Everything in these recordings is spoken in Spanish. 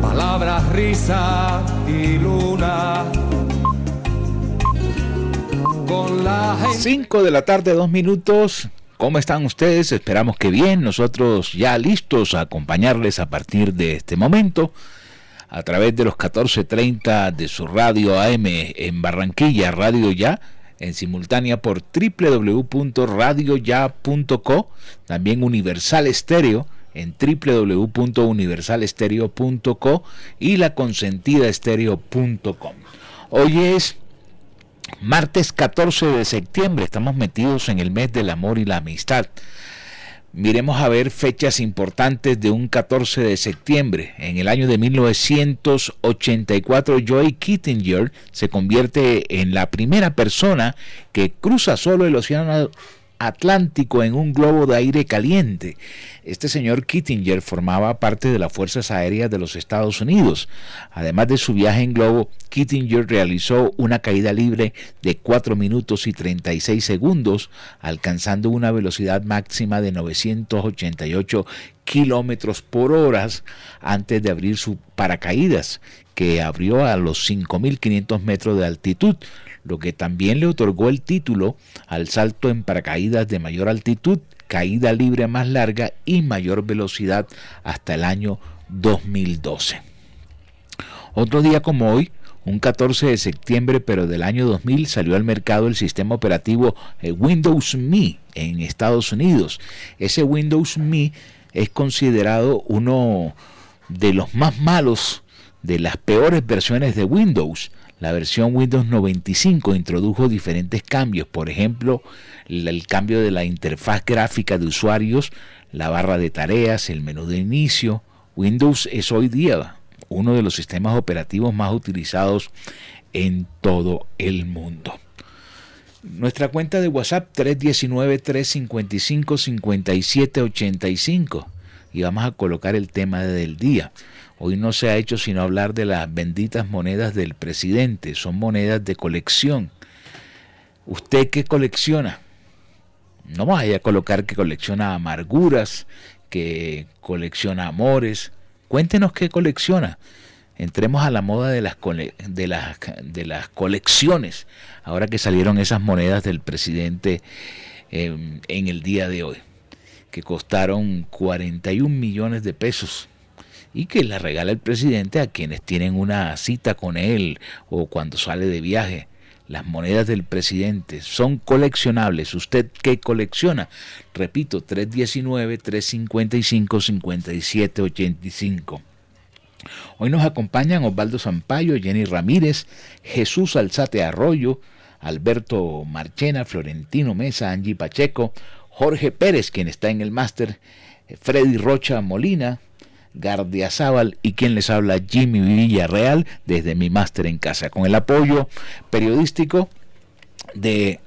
palabras, risa y luna. Con la 5 de la tarde, dos minutos. ¿Cómo están ustedes? Esperamos que bien. Nosotros ya listos a acompañarles a partir de este momento a través de los 14.30 de su radio AM en Barranquilla, Radio Ya, en simultánea por www.radioya.co, también Universal Estéreo en www.universalestereo.co y laconsentidaestereo.com. Hoy es martes 14 de septiembre, estamos metidos en el mes del amor y la amistad. Miremos a ver fechas importantes de un 14 de septiembre. En el año de 1984, Joey Kittinger se convierte en la primera persona que cruza solo el océano Atlántico en un globo de aire caliente. Este señor Kittinger formaba parte de las Fuerzas Aéreas de los Estados Unidos. Además de su viaje en globo, Kittinger realizó una caída libre de 4 minutos y 36 segundos, alcanzando una velocidad máxima de 988 kilómetros por hora antes de abrir su paracaídas, que abrió a los 5.500 metros de altitud, lo que también le otorgó el título al salto en paracaídas de mayor altitud, caída libre más larga y mayor velocidad hasta el año 2012. Otro día como hoy, un 14 de septiembre pero del año 2000 salió al mercado el sistema operativo eh, Windows Me en Estados Unidos. Ese Windows Me es considerado uno de los más malos, de las peores versiones de Windows la versión Windows 95 introdujo diferentes cambios, por ejemplo, el cambio de la interfaz gráfica de usuarios, la barra de tareas, el menú de inicio. Windows es hoy día uno de los sistemas operativos más utilizados en todo el mundo. Nuestra cuenta de WhatsApp 319-355-5785 y vamos a colocar el tema del día. Hoy no se ha hecho sino hablar de las benditas monedas del presidente. Son monedas de colección. ¿Usted qué colecciona? No vaya a colocar que colecciona amarguras, que colecciona amores. Cuéntenos qué colecciona. Entremos a la moda de las, de las, de las colecciones, ahora que salieron esas monedas del presidente em, en el día de hoy, que costaron 41 millones de pesos y que la regala el presidente a quienes tienen una cita con él o cuando sale de viaje. Las monedas del presidente son coleccionables. ¿Usted qué colecciona? Repito, 319-355-5785. Hoy nos acompañan Osvaldo Zampayo, Jenny Ramírez, Jesús Alzate Arroyo, Alberto Marchena, Florentino Mesa, Angie Pacheco, Jorge Pérez, quien está en el máster, Freddy Rocha Molina, Gardiazabal y quien les habla Jimmy Villarreal desde mi máster en casa, con el apoyo periodístico de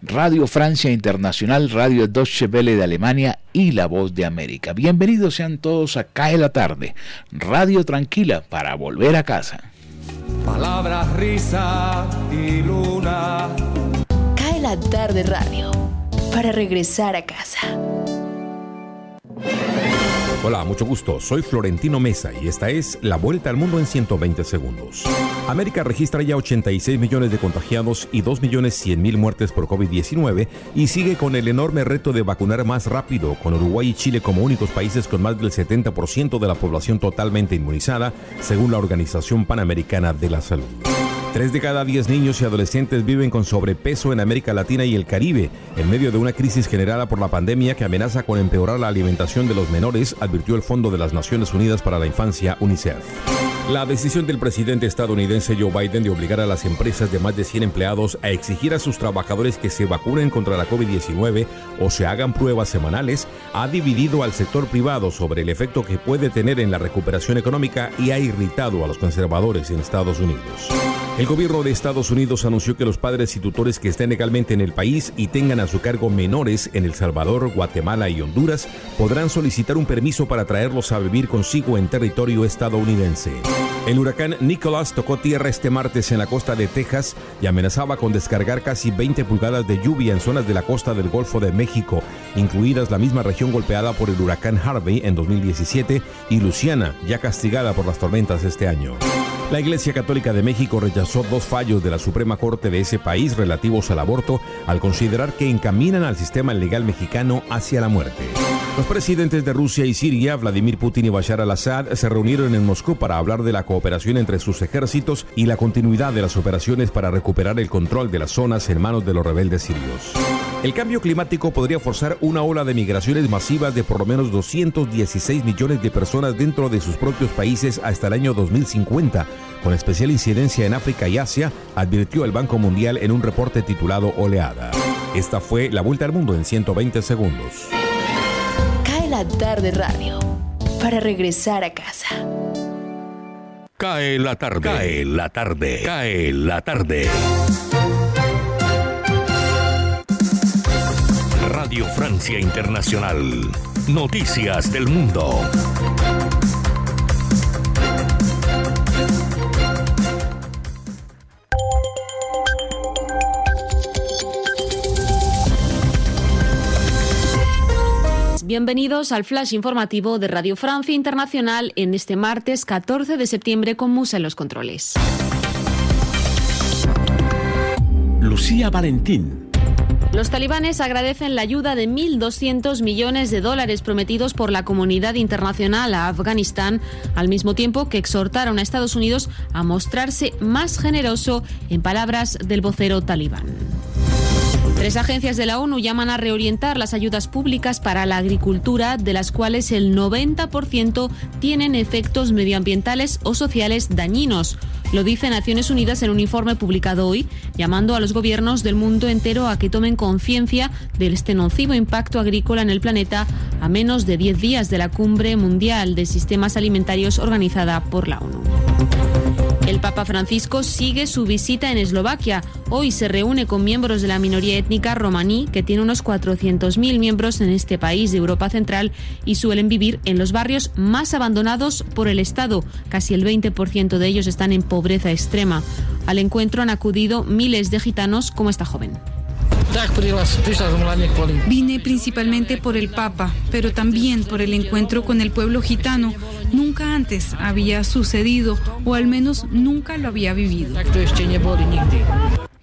Radio Francia Internacional, Radio Deutsche Welle de Alemania y La Voz de América. Bienvenidos sean todos a Cae la Tarde, Radio Tranquila para volver a casa. Palabras, risa y luna. Cae la Tarde Radio para regresar a casa. Hola, mucho gusto. Soy Florentino Mesa y esta es La Vuelta al Mundo en 120 segundos. América registra ya 86 millones de contagiados y 2 millones 100 mil muertes por COVID-19 y sigue con el enorme reto de vacunar más rápido, con Uruguay y Chile como únicos países con más del 70% de la población totalmente inmunizada, según la Organización Panamericana de la Salud. Tres de cada diez niños y adolescentes viven con sobrepeso en América Latina y el Caribe, en medio de una crisis generada por la pandemia que amenaza con empeorar la alimentación de los menores, advirtió el Fondo de las Naciones Unidas para la Infancia, UNICEF. La decisión del presidente estadounidense Joe Biden de obligar a las empresas de más de 100 empleados a exigir a sus trabajadores que se vacunen contra la COVID-19 o se hagan pruebas semanales ha dividido al sector privado sobre el efecto que puede tener en la recuperación económica y ha irritado a los conservadores en Estados Unidos. El gobierno de Estados Unidos anunció que los padres y tutores que estén legalmente en el país y tengan a su cargo menores en El Salvador, Guatemala y Honduras podrán solicitar un permiso para traerlos a vivir consigo en territorio estadounidense. El huracán Nicholas tocó tierra este martes en la costa de Texas y amenazaba con descargar casi 20 pulgadas de lluvia en zonas de la costa del Golfo de México, incluidas la misma región golpeada por el huracán Harvey en 2017 y Luciana, ya castigada por las tormentas este año. La Iglesia Católica de México rechazó dos fallos de la Suprema Corte de ese país relativos al aborto al considerar que encaminan al sistema legal mexicano hacia la muerte. Los presidentes de Rusia y Siria, Vladimir Putin y Bashar al-Assad, se reunieron en Moscú para hablar de la cooperación entre sus ejércitos y la continuidad de las operaciones para recuperar el control de las zonas en manos de los rebeldes sirios. El cambio climático podría forzar una ola de migraciones masivas de por lo menos 216 millones de personas dentro de sus propios países hasta el año 2050, con especial incidencia en África y Asia, advirtió el Banco Mundial en un reporte titulado Oleada. Esta fue la vuelta al mundo en 120 segundos. Cae la tarde radio para regresar a casa. Cae la tarde. Cae la tarde. Cae la tarde. Radio Francia Internacional. Noticias del Mundo. Bienvenidos al flash informativo de Radio Francia Internacional en este martes 14 de septiembre con Musa en los controles. Lucía Valentín. Los talibanes agradecen la ayuda de 1.200 millones de dólares prometidos por la comunidad internacional a Afganistán, al mismo tiempo que exhortaron a Estados Unidos a mostrarse más generoso, en palabras del vocero talibán. Tres agencias de la ONU llaman a reorientar las ayudas públicas para la agricultura, de las cuales el 90% tienen efectos medioambientales o sociales dañinos. Lo dice Naciones Unidas en un informe publicado hoy, llamando a los gobiernos del mundo entero a que tomen conciencia del este nocivo impacto agrícola en el planeta a menos de 10 días de la cumbre mundial de sistemas alimentarios organizada por la ONU. El Papa Francisco sigue su visita en Eslovaquia. Hoy se reúne con miembros de la minoría étnica romaní, que tiene unos 400.000 miembros en este país de Europa Central y suelen vivir en los barrios más abandonados por el Estado. Casi el 20% de ellos están en pobreza extrema. Al encuentro han acudido miles de gitanos como esta joven. Vine principalmente por el Papa, pero también por el encuentro con el pueblo gitano. Nunca antes había sucedido, o al menos nunca lo había vivido.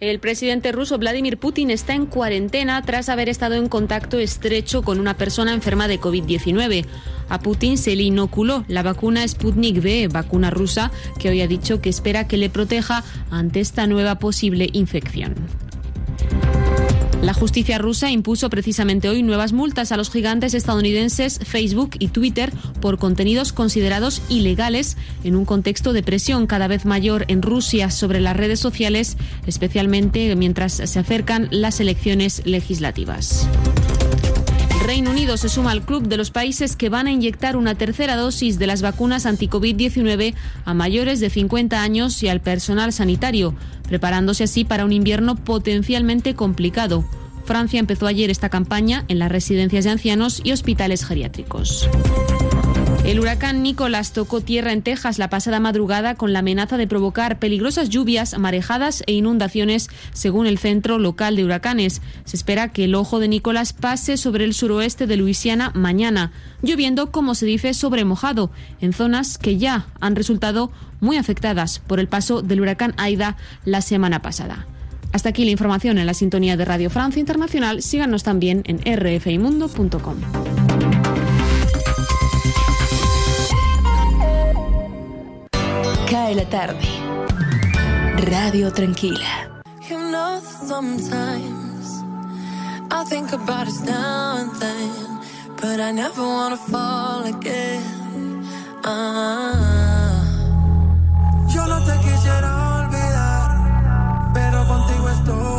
El presidente ruso Vladimir Putin está en cuarentena tras haber estado en contacto estrecho con una persona enferma de COVID-19. A Putin se le inoculó la vacuna Sputnik V, vacuna rusa, que hoy ha dicho que espera que le proteja ante esta nueva posible infección. La justicia rusa impuso precisamente hoy nuevas multas a los gigantes estadounidenses Facebook y Twitter por contenidos considerados ilegales en un contexto de presión cada vez mayor en Rusia sobre las redes sociales, especialmente mientras se acercan las elecciones legislativas. Reino Unido se suma al club de los países que van a inyectar una tercera dosis de las vacunas anti-COVID-19 a mayores de 50 años y al personal sanitario, preparándose así para un invierno potencialmente complicado. Francia empezó ayer esta campaña en las residencias de ancianos y hospitales geriátricos. El huracán Nicolás tocó tierra en Texas la pasada madrugada con la amenaza de provocar peligrosas lluvias, marejadas e inundaciones, según el Centro Local de Huracanes. Se espera que el ojo de Nicolás pase sobre el suroeste de Luisiana mañana, lloviendo, como se dice, sobre mojado, en zonas que ya han resultado muy afectadas por el paso del huracán Aida la semana pasada. Hasta aquí la información en la sintonía de Radio Francia Internacional. Síganos también en rfimundo.com. Cae la tarde. Radio Tranquila. You know, sometimes I think about us now but I never wanna fall again. Ah. Yo no te quisiera olvidar, pero contigo es todo.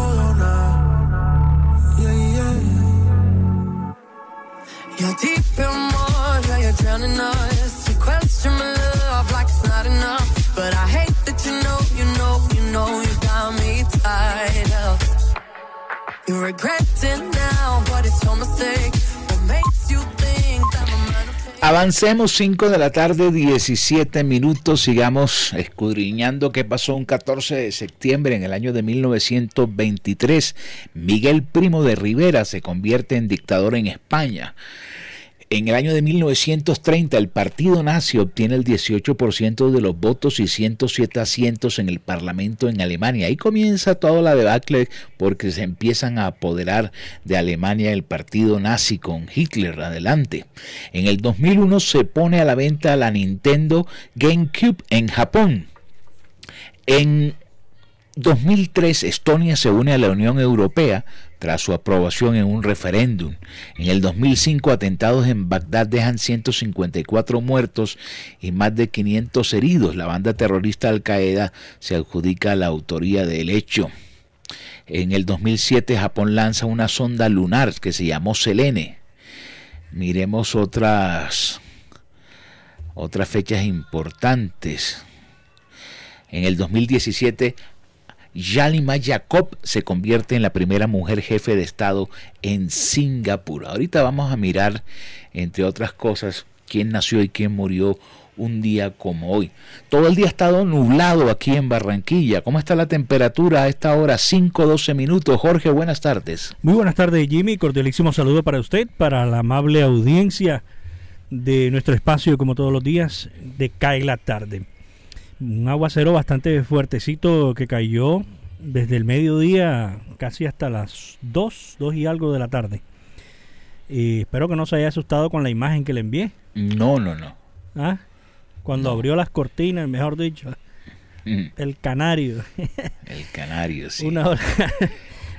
But I hate that you know, you know, you know, you got me tied up. You regret it now, but it's your mistake. What makes you think that okay? Avancemos 5 de la tarde, 17 minutos. Sigamos escudriñando qué pasó un 14 de septiembre en el año de 1923. Miguel Primo de Rivera se convierte en dictador en España. En el año de 1930 el partido nazi obtiene el 18% de los votos y 107 asientos en el Parlamento en Alemania. Ahí comienza toda la debacle porque se empiezan a apoderar de Alemania el partido nazi con Hitler adelante. En el 2001 se pone a la venta la Nintendo GameCube en Japón. En 2003 Estonia se une a la Unión Europea tras su aprobación en un referéndum. En el 2005 atentados en Bagdad dejan 154 muertos y más de 500 heridos. La banda terrorista Al Qaeda se adjudica la autoría del hecho. En el 2007 Japón lanza una sonda lunar que se llamó Selene. Miremos otras otras fechas importantes. En el 2017 Yalima Jacob se convierte en la primera mujer jefe de Estado en Singapur. Ahorita vamos a mirar, entre otras cosas, quién nació y quién murió un día como hoy. Todo el día ha estado nublado aquí en Barranquilla. ¿Cómo está la temperatura a esta hora? 5-12 minutos. Jorge, buenas tardes. Muy buenas tardes, Jimmy. Cordialísimo saludo para usted, para la amable audiencia de nuestro espacio, como todos los días, de Cae la Tarde un aguacero bastante fuertecito que cayó desde el mediodía casi hasta las 2, 2 y algo de la tarde. Y espero que no se haya asustado con la imagen que le envié. No, no, no. ¿Ah? Cuando abrió las cortinas, mejor dicho. Mm. El canario. El canario, sí. Una hora.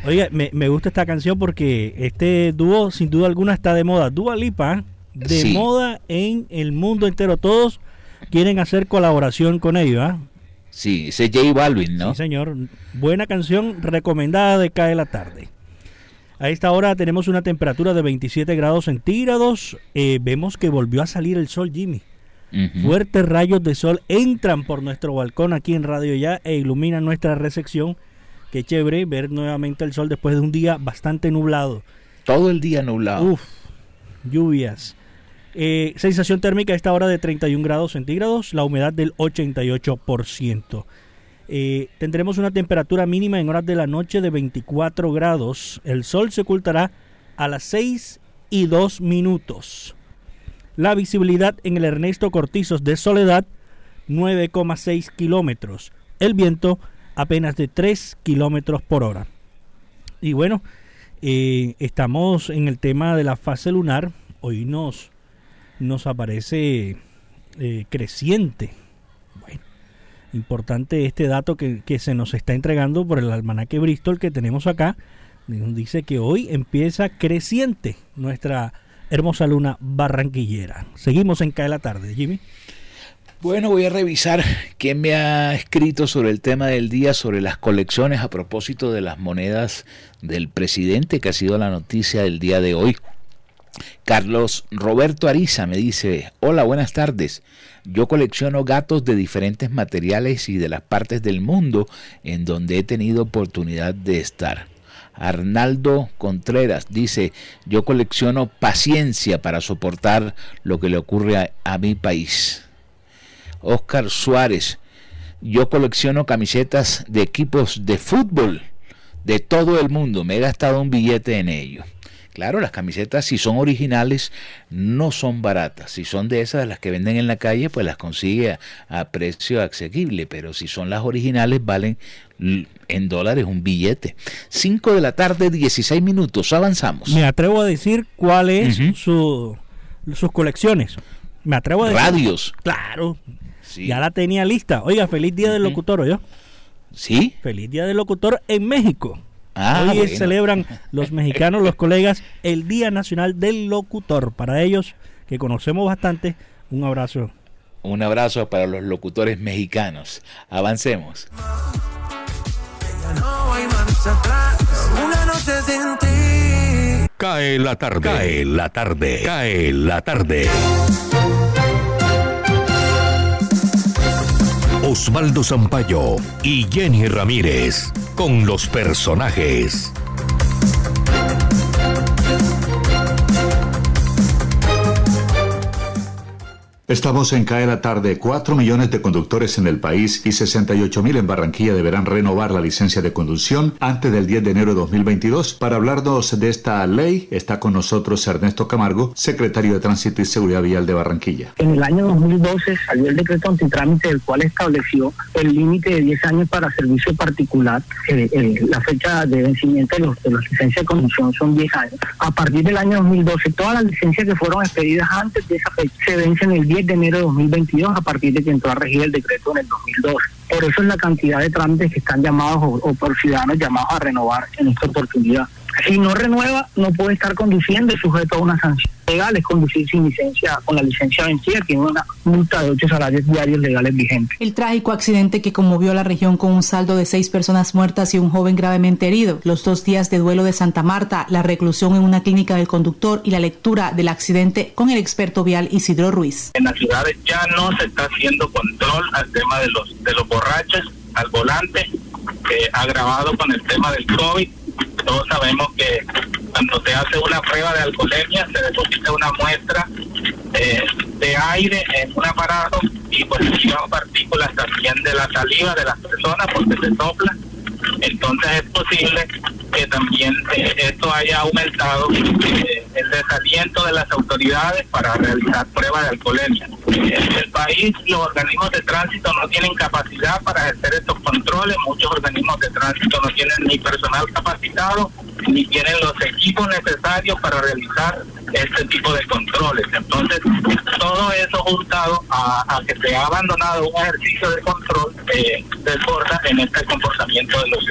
Oye, me, me, gusta esta canción porque este dúo, sin duda alguna, está de moda. Dua Lipa, de Sí. moda en el mundo entero. Todos quieren hacer colaboración con ellos, ¿ah? Sí, ese J Balvin, ¿no? Sí, señor. Buena canción recomendada de Cae la Tarde. A esta hora tenemos una temperatura de 27 grados centígrados. Eh, vemos que volvió a salir el sol, Jimmy. Fuertes rayos de sol entran por nuestro balcón aquí en Radio Ya e iluminan nuestra recepción. Qué chévere ver nuevamente el sol después de un día bastante nublado. Todo el día nublado. Uf, lluvias. Eh, sensación térmica a esta hora de 31 grados centígrados, la humedad del 88%. Eh, tendremos una temperatura mínima en horas de la noche de 24 grados. El sol se ocultará a las 6 y 2 minutos. La visibilidad en el Ernesto Cortizos de Soledad, 9,6 kilómetros. El viento, apenas de 3 kilómetros por hora. Y bueno, eh, estamos en el tema de la fase lunar. Hoy nos, nos aparece eh, creciente. Bueno, importante este dato que, se nos está entregando por el almanaque Bristol que tenemos acá. Dice que hoy empieza creciente nuestra hermosa luna barranquillera. Seguimos en Cae la tarde, Jimmy. Bueno, voy a revisar quién me ha escrito sobre el tema del día, sobre las colecciones a propósito de las monedas del presidente, que ha sido la noticia del día de hoy. Carlos Roberto Ariza me dice, hola, buenas tardes. Yo colecciono gatos de diferentes materiales y de las partes del mundo en donde he tenido oportunidad de estar. Arnaldo Contreras dice, yo colecciono paciencia para soportar lo que le ocurre a, a mi país. Oscar Suárez, yo colecciono camisetas de equipos de fútbol de todo el mundo. Me he gastado un billete en ello. Claro, las camisetas si son originales no son baratas. Si son de esas de las que venden en la calle, pues las consigue a, a precio asequible. Pero si son las originales, valen en dólares un billete. 5 de la tarde, 16 minutos. Avanzamos. Me atrevo a decir cuál es su, sus colecciones. Me atrevo a decir. Radios. Claro. Ya la tenía lista. Oiga, feliz día del locutor, ¿oyó? Sí. Feliz día del locutor en México. Ah, Hoy bueno. celebran los mexicanos, los colegas, el Día Nacional del Locutor. Para ellos, que conocemos bastante, un abrazo. Un abrazo para los locutores mexicanos. Avancemos. Cae la tarde. Cae la tarde. Cae la tarde. Osvaldo Zampayo y Jenny Ramírez con los personajes. Estamos en CAE la tarde. 4 millones de conductores en el país y 68 mil en Barranquilla deberán renovar la licencia de conducción antes del 10 de enero de 2022. Para hablarnos de esta ley está con nosotros Ernesto Camargo, secretario de Tránsito y Seguridad Vial de Barranquilla. En el año 2012 salió el decreto antitrámite, el cual estableció el límite de 10 años para servicio particular. Eh, eh, la fecha de vencimiento de, los, de las licencias de conducción son 10 años. A partir del año 2012, todas las licencias que fueron expedidas antes de esa fecha se vencen el 10 de enero de 2022 a partir de que entró a regir el decreto en el 2012. Por eso es la cantidad de trámites que están llamados o por ciudadanos llamados a renovar en esta oportunidad. Si no renueva, no puede estar conduciendo y sujeto a una sanción legal, es conducir sin licencia, con la licencia vencida, tiene una multa de ocho salarios diarios legales vigentes. El trágico accidente que conmovió a la región con un saldo de seis personas muertas y un joven gravemente herido, los dos días de duelo de Santa Marta, la reclusión en una clínica del conductor y la lectura del accidente con el experto vial Isidro Ruiz. En las ciudades ya no se está haciendo control al tema de los de los borrachos al volante, eh, agravado con el tema del COVID. Todos sabemos que cuando se hace una prueba de alcoholemia se deposita una muestra eh, de aire en un aparato y pues se llevan partículas también de la saliva de las personas porque se sopla. Entonces es posible que también eh, esto haya aumentado eh, el desaliento de las autoridades para realizar pruebas de alcoholemia. En el país los organismos de tránsito no tienen capacidad para ejercer estos controles, muchos organismos de tránsito no tienen ni personal capacitado ni tienen los equipos necesarios para realizar este tipo de controles. Entonces, todo eso juntado a, que se ha abandonado un ejercicio de control eh, desborda en este comportamiento de los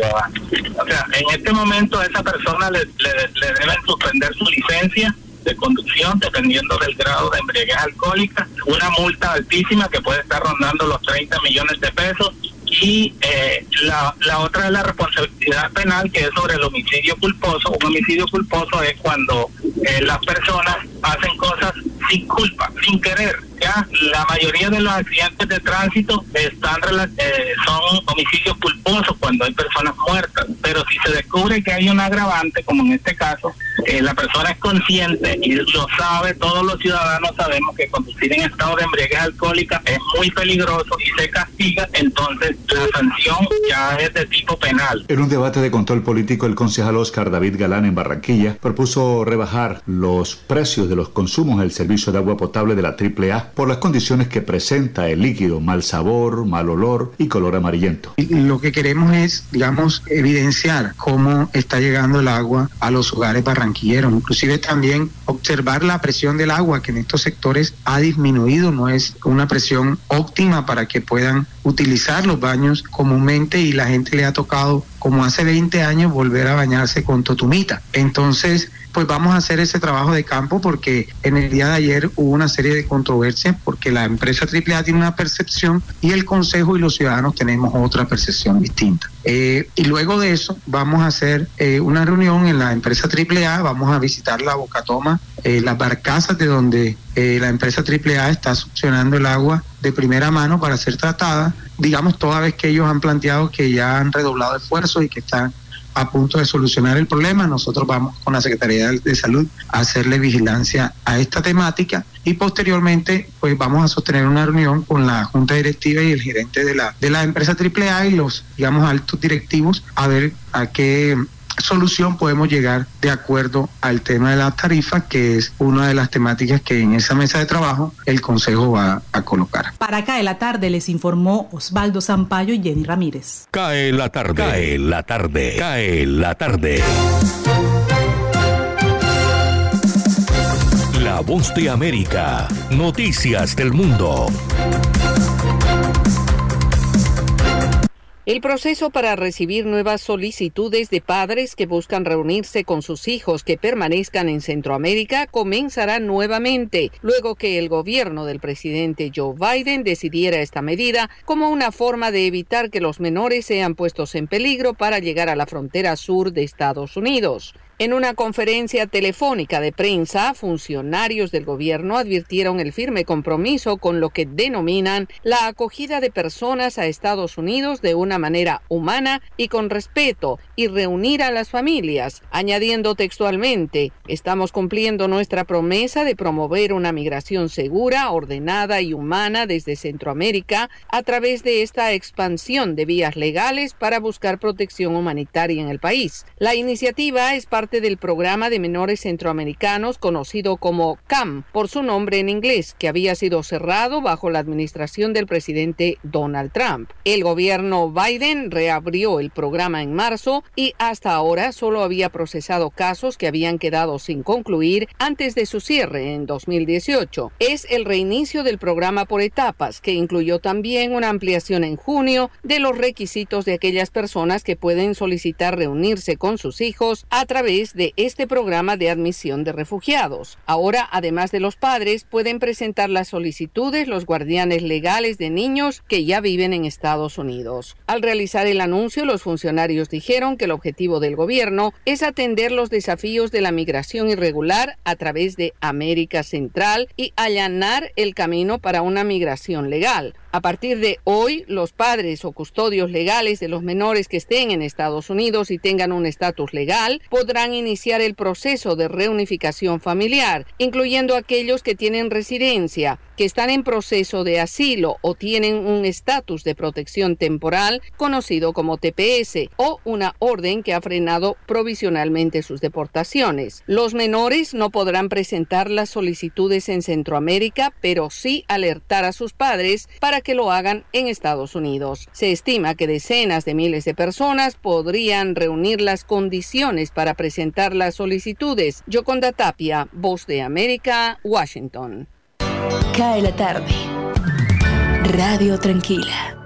O sea, en este momento a esa persona le, le- le deben suspender su licencia de conducción dependiendo del grado de embriaguez alcohólica, una multa altísima que puede estar rondando los 30 millones de pesos y eh, la, la otra es la responsabilidad penal que es sobre el homicidio culposo. Un homicidio culposo es cuando eh, las personas hacen cosas sin culpa, sin querer. Ya la mayoría de los accidentes de tránsito están eh, son homicidios culposos cuando hay personas muertas, pero si se descubre que hay un agravante, como en este caso, eh, la persona es consciente y lo sabe, todos los ciudadanos sabemos que conducir en estado de embriaguez alcohólica es muy peligroso y se castiga, entonces la sanción ya es de tipo penal. En un debate de control político, el concejal Oscar David Galán en Barranquilla propuso rebajar los precios de los consumos del servicio de agua potable de la AAA por las condiciones que presenta el líquido, mal sabor, mal olor y color amarillento. Lo que queremos es, digamos, evidenciar cómo está llegando el agua a los hogares barranquilleros, inclusive también observar la presión del agua que en estos sectores ha disminuido, no es una presión óptima para que puedan utilizar los baños comúnmente y la gente le ha tocado, como hace 20 años, volver a bañarse con totumita. Entonces, pues vamos a hacer ese trabajo de campo porque en el día de ayer hubo una serie de controversias porque la empresa AAA tiene una percepción y el Consejo y los ciudadanos tenemos otra percepción distinta. Eh, y luego de eso vamos a hacer eh, una reunión en la empresa AAA, vamos a visitar la Bocatoma, eh, las barcazas de donde eh, la empresa AAA está succionando el agua de primera mano para ser tratada, digamos toda vez que ellos han planteado que ya han redoblado esfuerzos y que están a punto de solucionar el problema. Nosotros vamos con la Secretaría de Salud a hacerle vigilancia a esta temática y posteriormente pues vamos a sostener una reunión con la Junta Directiva y el gerente de la, de la empresa AAA y los, digamos, altos directivos a ver a qué solución podemos llegar de acuerdo al tema de la tarifa, que es una de las temáticas que en esa mesa de trabajo el Consejo va a colocar. Para Cae la tarde les informó Osvaldo Zampayo y Jenny Ramírez. Cae la tarde, cae la tarde, cae la tarde. La voz de América, noticias del mundo. El proceso para recibir nuevas solicitudes de padres que buscan reunirse con sus hijos que permanezcan en Centroamérica comenzará nuevamente, luego que el gobierno del presidente Joe Biden decidiera esta medida como una forma de evitar que los menores sean puestos en peligro para llegar a la frontera sur de Estados Unidos. En una conferencia telefónica de prensa, funcionarios del gobierno advirtieron el firme compromiso con lo que denominan la acogida de personas a Estados Unidos de una manera humana y con respeto y reunir a las familias, añadiendo textualmente, estamos cumpliendo nuestra promesa de promover una migración segura, ordenada y humana desde Centroamérica a través de esta expansión de vías legales para buscar protección humanitaria en el país. La iniciativa es parte del programa de menores centroamericanos conocido como CAM, por su nombre en inglés, que había sido cerrado bajo la administración del presidente Donald Trump. El gobierno Biden reabrió el programa en marzo y hasta ahora solo había procesado casos que habían quedado sin concluir antes de su cierre en 2018. Es el reinicio del programa por etapas, que incluyó también una ampliación en junio de los requisitos de aquellas personas que pueden solicitar reunirse con sus hijos a través de este programa de admisión de refugiados. Ahora, además de los padres, pueden presentar las solicitudes los guardianes legales de niños que ya viven en Estados Unidos. Al realizar el anuncio, los funcionarios dijeron que el objetivo del gobierno es atender los desafíos de la migración irregular a través de América Central y allanar el camino para una migración legal. A partir de hoy, los padres o custodios legales de los menores que estén en Estados Unidos y tengan un estatus legal podrán iniciar el proceso de reunificación familiar, incluyendo aquellos que tienen residencia, que están en proceso de asilo o tienen un estatus de protección temporal conocido como TPS o una orden que ha frenado provisionalmente sus deportaciones. Los menores no podrán presentar las solicitudes en Centroamérica, pero sí alertar a sus padres para que lo hagan en Estados Unidos. Se estima que decenas de miles de personas podrían reunir las condiciones para presentar las solicitudes. Yoconda Tapia, Voz de América, Washington. Cae la tarde. Radio Tranquila.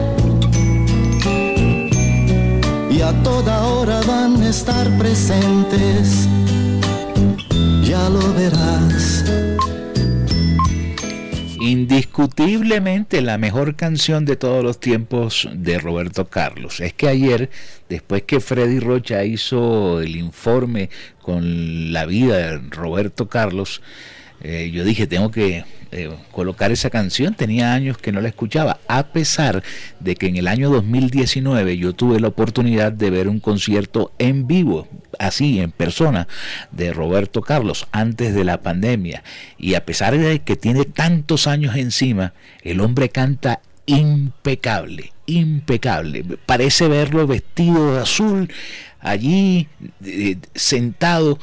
estar presentes, ya lo verás. Indiscutiblemente la mejor canción de todos los tiempos de Roberto Carlos. Es que ayer, después que Freddy Rocha hizo el informe con la vida de Roberto Carlos, eh, yo dije, tengo que eh, colocar esa canción. Tenía años que no la escuchaba, a pesar de que en el año 2019 yo tuve la oportunidad de ver un concierto en vivo, así, en persona, de Roberto Carlos, antes de la pandemia. Y a pesar de que tiene tantos años encima, el hombre canta impecable, impecable. Parece verlo vestido de azul, allí eh, sentado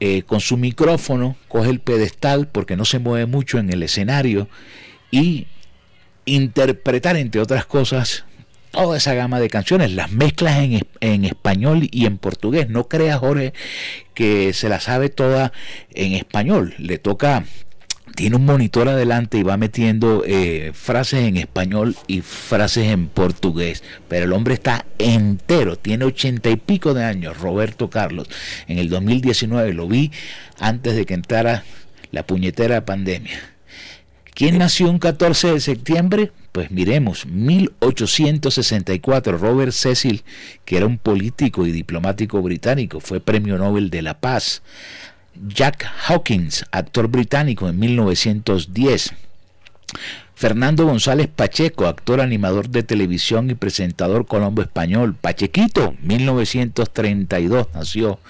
eh, con su micrófono, coge el pedestal porque no se mueve mucho en el escenario y interpretar, entre otras cosas, toda esa gama de canciones, las mezclas en, en, español y en portugués. No crea Jorge que se la sabe toda en español. Le toca, tiene un monitor adelante y va metiendo eh, frases en español y frases en portugués. Pero el hombre está entero, tiene ochenta y pico de años, Roberto Carlos. En el 2019 lo vi antes de que entrara la puñetera pandemia. ¿Quién nació un 14 de septiembre? Pues miremos, 1864, Robert Cecil, que era un político y diplomático británico, fue Premio Nobel de la Paz. Jack Hawkins, actor británico en 1910. Fernando González Pacheco, actor animador de televisión y presentador colombo español. Pachequito, 1932 nació.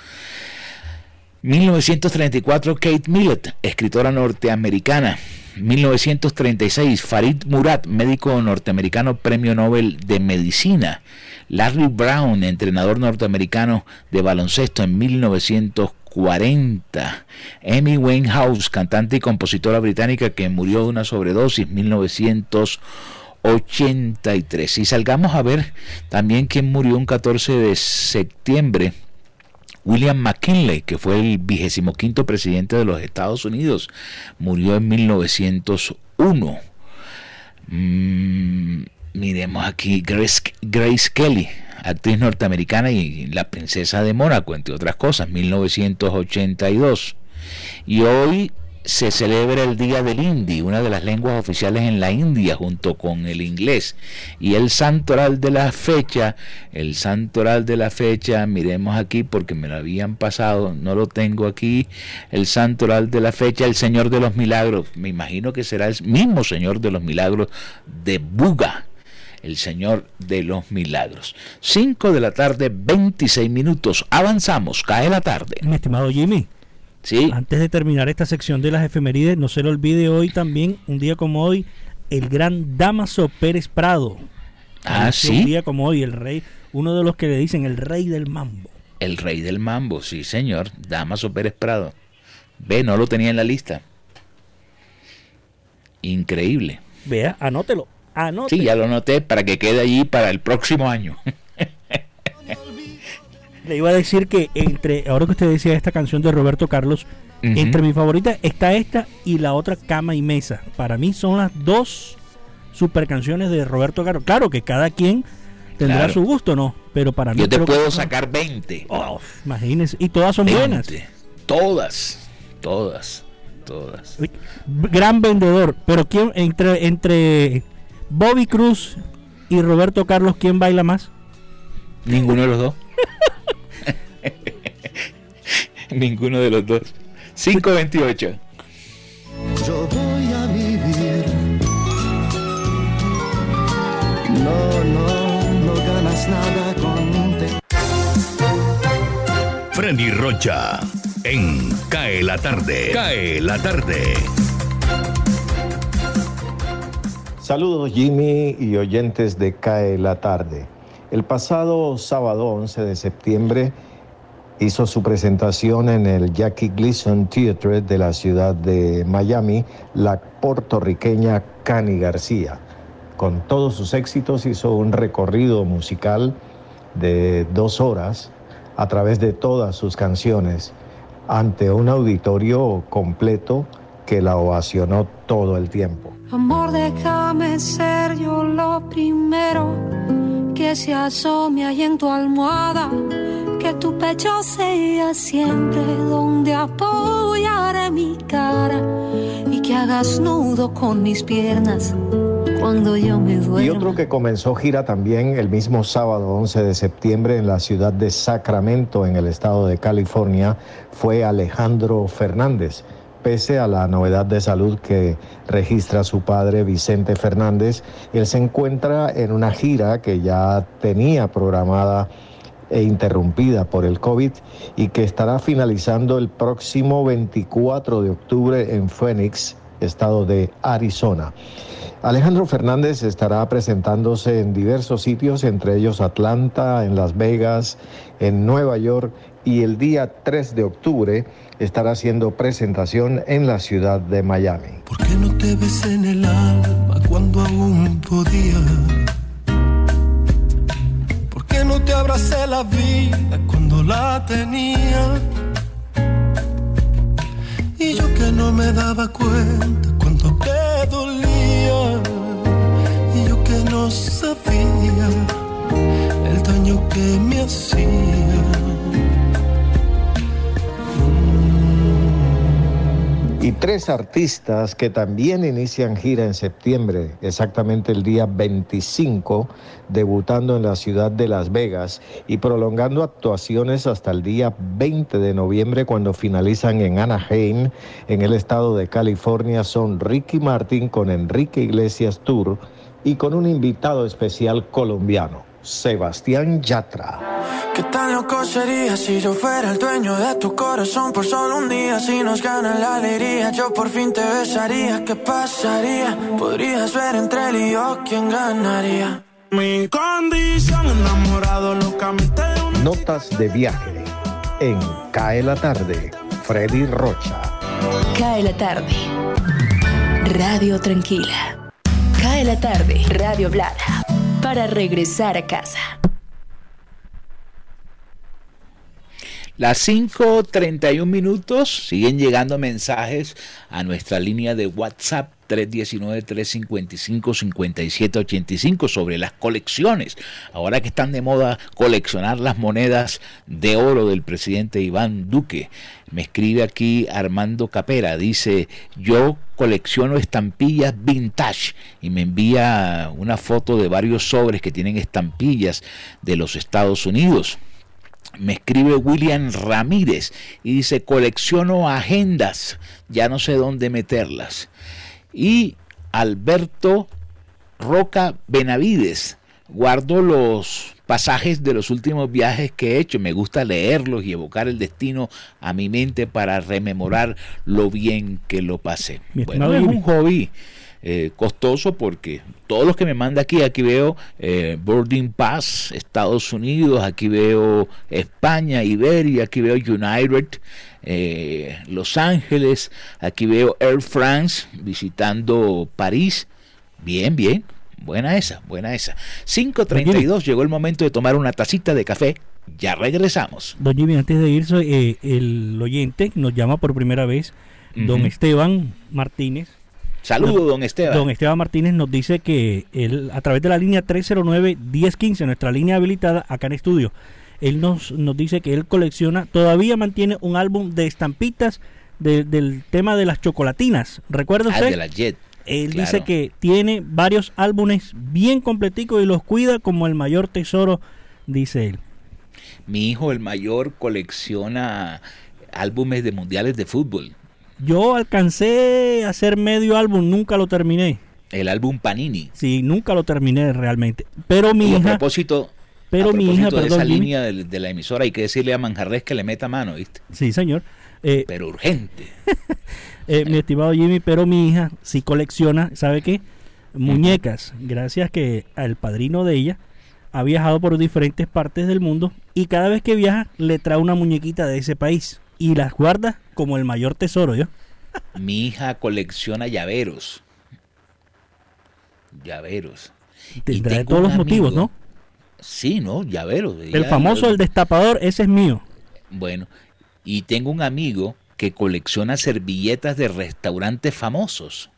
1934 Kate Millett, escritora norteamericana. 1936 Farid Murad, médico norteamericano, premio Nobel de Medicina. Larry Brown, entrenador norteamericano de baloncesto en 1940. Amy Winehouse, cantante y compositora británica que murió de una sobredosis 1983. Y salgamos a ver también quién murió un 14 de septiembre William McKinley, que fue el vigésimo quinto presidente de los Estados Unidos, murió en 1901. Mm, miremos aquí Grace, Grace Kelly, actriz norteamericana y la princesa de Mónaco, entre otras cosas, 1982. Y hoy se celebra el Día del Hindi, una de las lenguas oficiales en la India junto con el inglés. Y el santoral de la fecha, el santoral de la fecha, miremos aquí porque me lo habían pasado, no lo tengo aquí, el santoral de la fecha, el Señor de los Milagros, me imagino que será el mismo Señor de los Milagros de Buga el Señor de los Milagros. 5 de la tarde, 26 minutos. Avanzamos, cae la tarde. Mi estimado Jimmy. Antes de terminar esta sección de las efemérides, no se le olvide hoy también, un día como hoy, el gran Damaso Pérez Prado. Ah, sí. Un día como hoy, el rey, uno de los que le dicen el rey del mambo. El rey del mambo, sí, señor. Damaso Pérez Prado. Ve, no lo tenía en la lista. Increíble. Vea, anótelo. Sí, ya lo anoté para que quede allí para el próximo año. le iba a decir que entre, ahora que usted decía esta canción de Roberto Carlos, entre mi favorita está esta y la otra Cama y Mesa. Para mí son las dos super canciones de Roberto Carlos. Claro que cada quien tendrá su gusto, ¿no? Pero para mí... Yo te puedo sacar 20. Oh, imagínese. Y todas son buenas. Todas, todas, todas. Gran vendedor. Pero ¿quién entre, entre Bobby Cruz y Roberto Carlos, quién baila más? Ninguno de los dos. Ninguno de los dos. 528. Yo voy a vivir. No, no, no ganas nada con Freddy Rocha en Cae la tarde. Cae la tarde. Saludos Jimmy y oyentes de Cae la tarde. El pasado sábado 11 de septiembre hizo su presentación en el Jackie Gleason Theatre de la ciudad de Miami, la puertorriqueña Cani García. Con todos sus éxitos hizo un recorrido musical de dos horas a través de todas sus canciones ante un auditorio completo que la ovacionó todo el tiempo. Amor, déjame ser yo lo primero que se asome ahí en tu almohada que tu pecho sea siempre donde apoyaré mi cara y que hagas nudo con mis piernas cuando yo me duerma. Y otro que comenzó gira también el mismo sábado 11 de septiembre en la ciudad de Sacramento, en el estado de California, fue Alejandro Fernández. Pese a la novedad de salud que registra su padre Vicente Fernández, él se encuentra en una gira que ya tenía programada e interrumpida por el COVID y que estará finalizando el próximo 24 de octubre en Phoenix, estado de Arizona. Alejandro Fernández estará presentándose en diversos sitios, entre ellos Atlanta, en Las Vegas, en Nueva York y el día 3 de octubre estará haciendo presentación en la ciudad de Miami. ¿Por qué no te ves en el alma cuando aún podía? te abracé la vida cuando la tenía. Y yo que no me daba cuenta cuando te dolía. Y yo que no sabía el daño que me hacía. Y tres artistas que también inician gira en septiembre, exactamente el día 25, debutando en la ciudad de Las Vegas y prolongando actuaciones hasta el día 20 de noviembre cuando finalizan en Anaheim, en el estado de California, son Ricky Martin con Enrique Iglesias Tour y con un invitado especial colombiano, Sebastián Yatra. ¿Qué tan loco sería si yo fuera el dueño de tu corazón por solo un día? Si nos gana la alegría, yo por fin te besaría. ¿Qué pasaría? Podrías ver entre él y yo quién ganaría. Mi condición enamorado locamente. Notas de viaje en Cae la tarde, Freddy Rocha. Cae la tarde. Radio Tranquila. Cae la tarde. Radio Blada. Para regresar a casa. Las 5.31 minutos siguen llegando mensajes a nuestra línea de WhatsApp 319-355-5785 sobre las colecciones. Ahora que están de moda coleccionar las monedas de oro del presidente Iván Duque. Me escribe aquí Armando Capera, dice, yo colecciono estampillas vintage y me envía una foto de varios sobres que tienen estampillas de los Estados Unidos me escribe William Ramírez y dice colecciono agendas, ya no sé dónde meterlas. Y Alberto Roca Benavides, guardo los pasajes de los últimos viajes que he hecho, me gusta leerlos y evocar el destino a mi mente para rememorar lo bien que lo pasé. Bueno, es un hobby eh, costoso porque todos los que me manda aquí, aquí veo eh, Boarding Pass, Estados Unidos, aquí veo España, Iberia, aquí veo United, eh, Los Ángeles, aquí veo Air France visitando París. Bien, bien, buena esa, buena esa. 5.32, llegó el momento de tomar una tacita de café. Ya regresamos. Don Jimmy, antes de irse, el oyente nos llama por primera vez, don Esteban Martínez, Saludos, don Esteban. Don Esteban Martínez nos dice que él, a través de la línea 309-1015, nuestra línea habilitada acá en estudio, él nos, nos dice que él colecciona, todavía mantiene un álbum de estampitas del tema de las chocolatinas. ¿Recuerda Ah, usted? de la Jet. Él claro. dice que tiene varios álbumes bien completicos y los cuida como el mayor tesoro, dice él. Mi hijo, el mayor, colecciona álbumes de mundiales de fútbol. Yo alcancé a hacer medio álbum, nunca lo terminé. El álbum Panini. Sí, nunca lo terminé realmente. Pero mi Y a hija, propósito, pero a mi hija, de perdón, esa Jimmy. línea de, de la emisora, hay que decirle a Manjarres que le meta mano, ¿viste? Sí, señor. Eh, Pero urgente. eh, mi estimado Jimmy, pero mi hija sí colecciona, ¿sabe qué? Muñecas. Gracias que el padrino de ella ha viajado por diferentes partes del mundo y cada vez que viaja le trae una muñequita de ese país y las guarda como el mayor tesoro, ¿yo? Mi hija colecciona llaveros. Llaveros. Y Tendrá de tengo todos los motivos, ¿no? Sí, ¿no? Llaveros. El famoso, el destapador, ese es mío. Bueno, y tengo un amigo que colecciona servilletas de restaurantes famosos.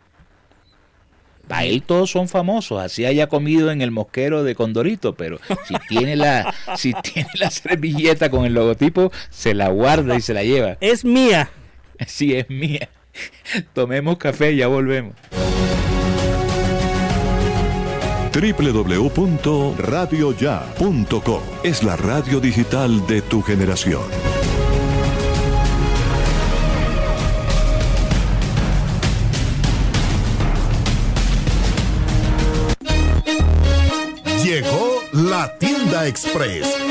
Para él todos son famosos, así haya comido en el mosquero de Condorito, pero si tiene la, si tiene la servilleta con el logotipo, se la guarda y se la lleva. Es mía. Sí, es mía. Tomemos café y ya volvemos. www.radioya.com es la radio digital de tu generación. Express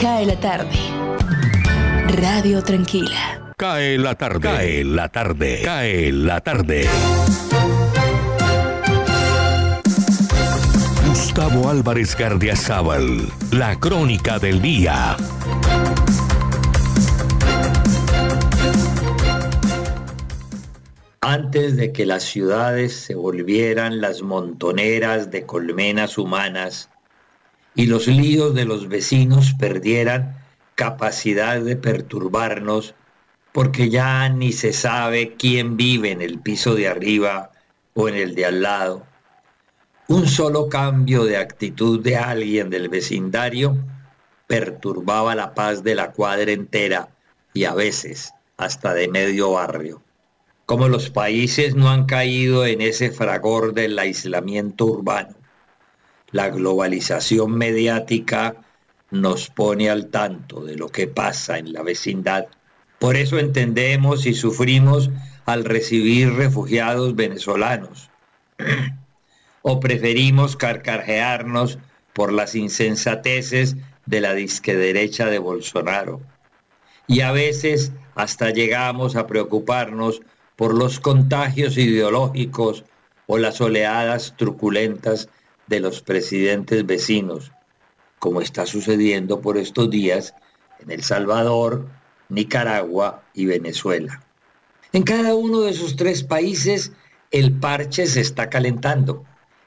Cae la tarde. Radio Tranquila. Cae la tarde. Cae la tarde. Cae la tarde. Gustavo Álvarez Gardiazabal. La crónica del día. Antes de que las ciudades se volvieran las montoneras de colmenas humanas y los líos de los vecinos perdieran capacidad de perturbarnos porque ya ni se sabe quién vive en el piso de arriba o en el de al lado. Un solo cambio de actitud de alguien del vecindario perturbaba la paz de la cuadra entera y a veces hasta de medio barrio. Como los países no han caído en ese fragor del aislamiento urbano, la globalización mediática nos pone al tanto de lo que pasa en la vecindad. Por eso entendemos y sufrimos al recibir refugiados venezolanos. o preferimos carcajearnos por las insensateces de la disque derecha de Bolsonaro. Y a veces hasta llegamos a preocuparnos por los contagios ideológicos o las oleadas truculentas de los presidentes vecinos, como está sucediendo por estos días en El Salvador, Nicaragua y Venezuela. En cada uno de esos tres países el parche se está calentando.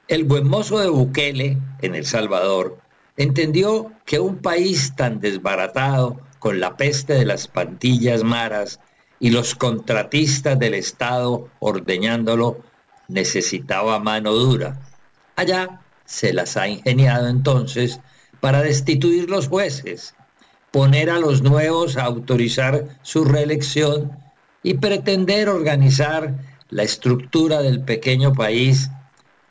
El buen mozo de Bukele, en El Salvador, entendió que un país tan desbaratado, con la peste de las pantillas maras y los contratistas del Estado ordeñándolo, necesitaba mano dura. Allá se las ha ingeniado entonces para destituir los jueces, poner a los nuevos a autorizar su reelección y pretender organizar la estructura del pequeño país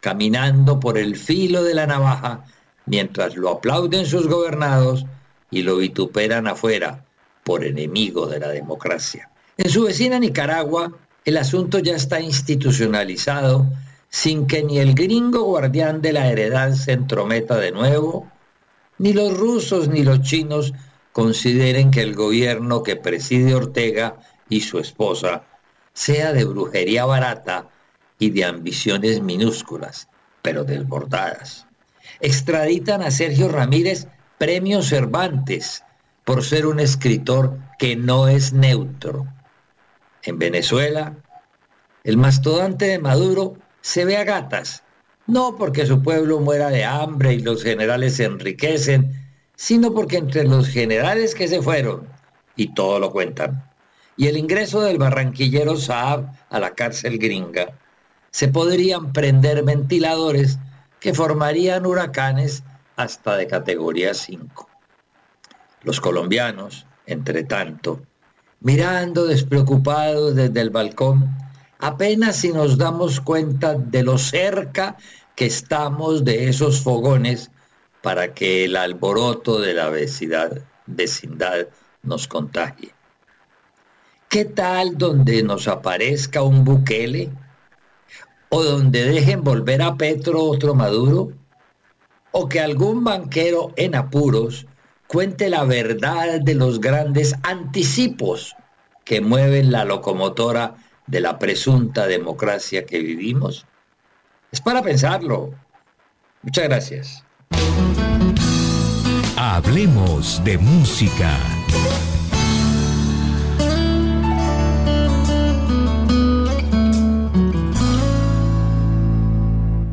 caminando por el filo de la navaja mientras lo aplauden sus gobernados y lo vituperan afuera por enemigo de la democracia. En su vecina Nicaragua, el asunto ya está institucionalizado sin que ni el gringo guardián de la heredad se entrometa de nuevo, ni los rusos ni los chinos consideren que el gobierno que preside Ortega y su esposa sea de brujería barata y de ambiciones minúsculas, pero desbordadas. Extraditan a Sergio Ramírez premio Cervantes por ser un escritor que no es neutro. En Venezuela, el mastodante de Maduro se ve a gatas, no porque su pueblo muera de hambre y los generales se enriquecen, sino porque entre los generales que se fueron, y todo lo cuentan, y el ingreso del barranquillero Saab a la cárcel gringa, se podrían prender ventiladores que formarían huracanes hasta de categoría 5. Los colombianos, entre tanto, mirando despreocupados desde el balcón, apenas si nos damos cuenta de lo cerca que estamos de esos fogones para que el alboroto de la vecindad, vecindad nos contagie. ¿Qué tal donde nos aparezca un Bukele? ¿O donde dejen volver a Petro otro Maduro? ¿O que algún banquero en apuros cuente la verdad de los grandes anticipos que mueven la locomotora de la presunta democracia que vivimos? Es para pensarlo. Muchas gracias. Hablemos de música.